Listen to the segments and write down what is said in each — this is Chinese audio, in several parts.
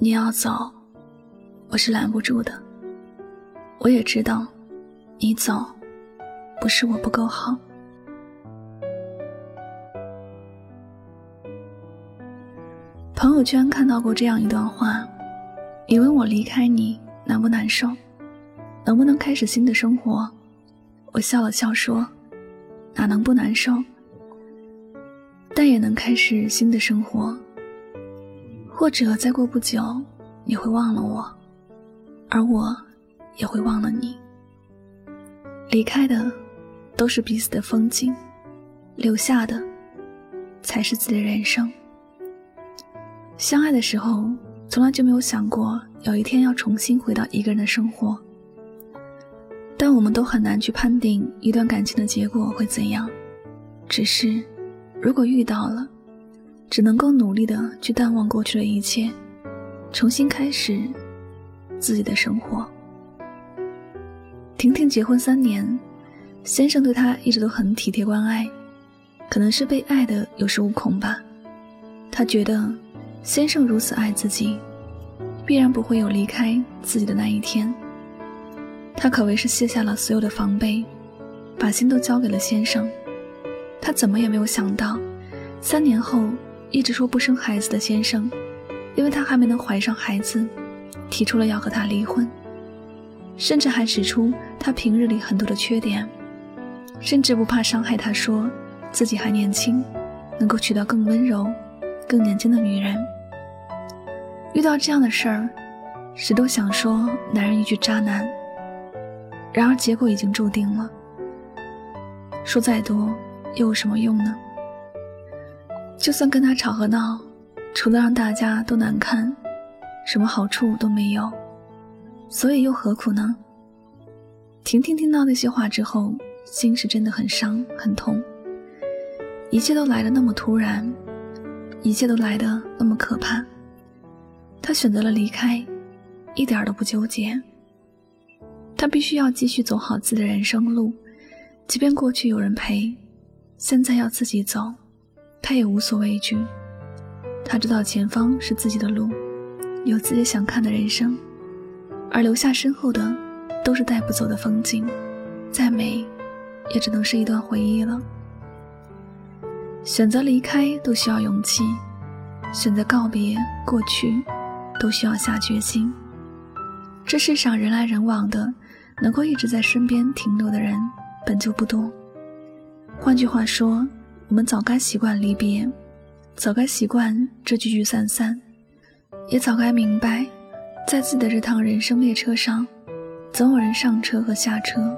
你要走，我是拦不住的。我也知道，你走，不是我不够好。朋友圈看到过这样一段话：你问我离开你难不难受，能不能开始新的生活？我笑了笑说：哪能不难受？但也能开始新的生活。或者再过不久，你会忘了我，而我也会忘了你。离开的都是彼此的风景，留下的才是自己的人生。相爱的时候，从来就没有想过有一天要重新回到一个人的生活。但我们都很难去判定一段感情的结果会怎样。只是，如果遇到了，只能够努力的去淡忘过去的一切，重新开始自己的生活。婷婷结婚三年，先生对她一直都很体贴关爱，可能是被爱的有恃无恐吧。她觉得先生如此爱自己，必然不会有离开自己的那一天。她可谓是卸下了所有的防备，把心都交给了先生。她怎么也没有想到，三年后。一直说不生孩子的先生，因为他还没能怀上孩子，提出了要和他离婚，甚至还指出他平日里很多的缺点，甚至不怕伤害他，说自己还年轻，能够娶到更温柔、更年轻的女人。遇到这样的事儿，谁都想说男人一句渣男，然而结果已经注定了，说再多又有什么用呢？就算跟他吵和闹，除了让大家都难看，什么好处都没有，所以又何苦呢？婷婷听到那些话之后，心是真的很伤很痛。一切都来的那么突然，一切都来的那么可怕。她选择了离开，一点都不纠结。她必须要继续走好自己的人生路，即便过去有人陪，现在要自己走。他也无所畏惧，他知道前方是自己的路，有自己想看的人生，而留下身后的都是带不走的风景，再美，也只能是一段回忆了。选择离开都需要勇气，选择告别过去，都需要下决心。这世上人来人往的，能够一直在身边停留的人本就不多。换句话说。我们早该习惯离别，早该习惯这聚聚散散，也早该明白，在自己的这趟人生列车上，总有人上车和下车。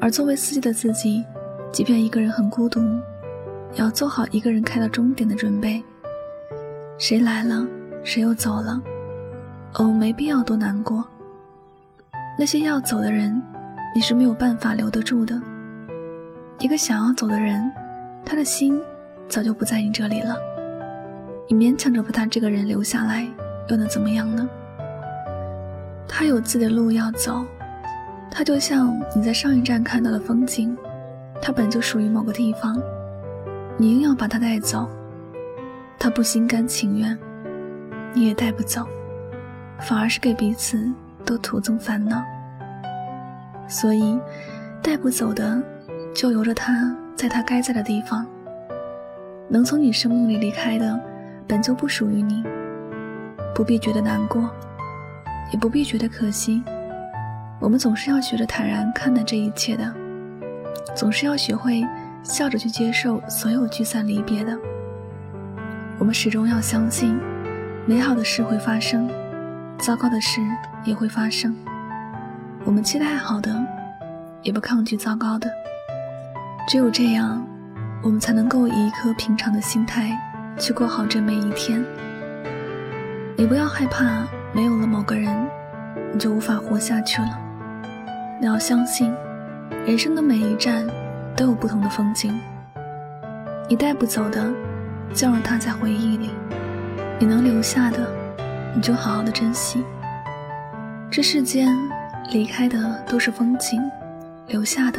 而作为司机的自己，即便一个人很孤独，也要做好一个人开到终点的准备。谁来了，谁又走了，我们没必要多难过。那些要走的人，你是没有办法留得住的。一个想要走的人。他的心早就不在你这里了，你勉强着把他这个人留下来，又能怎么样呢？他有自己的路要走，他就像你在上一站看到的风景，他本就属于某个地方，你硬要把他带走，他不心甘情愿，你也带不走，反而是给彼此都徒增烦恼。所以，带不走的，就由着他。在他该在的地方，能从你生命里离开的，本就不属于你，不必觉得难过，也不必觉得可惜。我们总是要学着坦然看待这一切的，总是要学会笑着去接受所有聚散离别的。我们始终要相信，美好的事会发生，糟糕的事也会发生。我们期待好的，也不抗拒糟糕的。只有这样，我们才能够以一颗平常的心态去过好这每一天。你不要害怕没有了某个人，你就无法活下去了。你要相信，人生的每一站都有不同的风景。你带不走的，就让它在回忆里；你能留下的，你就好好的珍惜。这世间，离开的都是风景，留下的。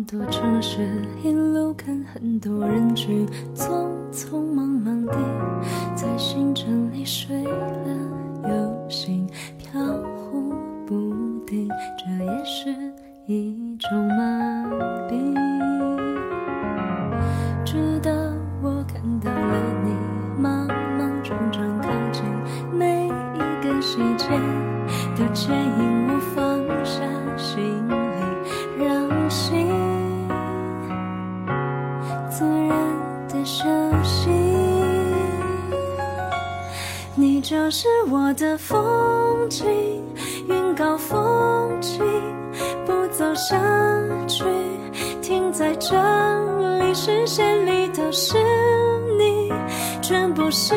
很多城市，一路看很多人群，匆匆忙忙地在星辰里睡了又醒，飘忽不定，这也是一种麻痹。直到我看到了你，莽莽撞撞靠近，每一个细节都牵引我放下心。就是我的风景，云高风轻，不走下去，停在这里，视线里都是你，全部是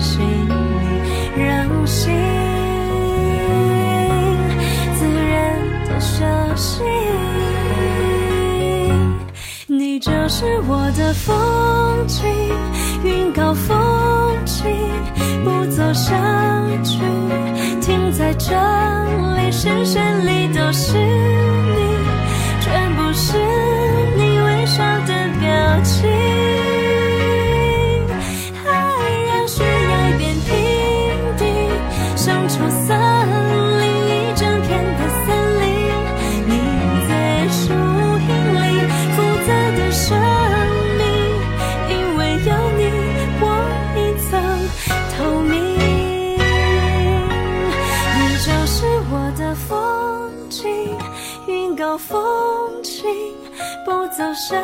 心里，让心自然的休息。你就是我的风景，云高风轻，不走下去，停在这里，视线里都是你，全部是你微笑的表情。森林一整片的森林你在树荫里复杂的生命因为有你我一层透明。你就是我的风景云高风清不走下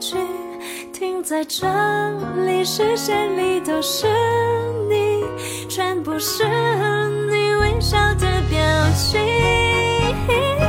去停在这里视线里都是全部是你微笑的表情。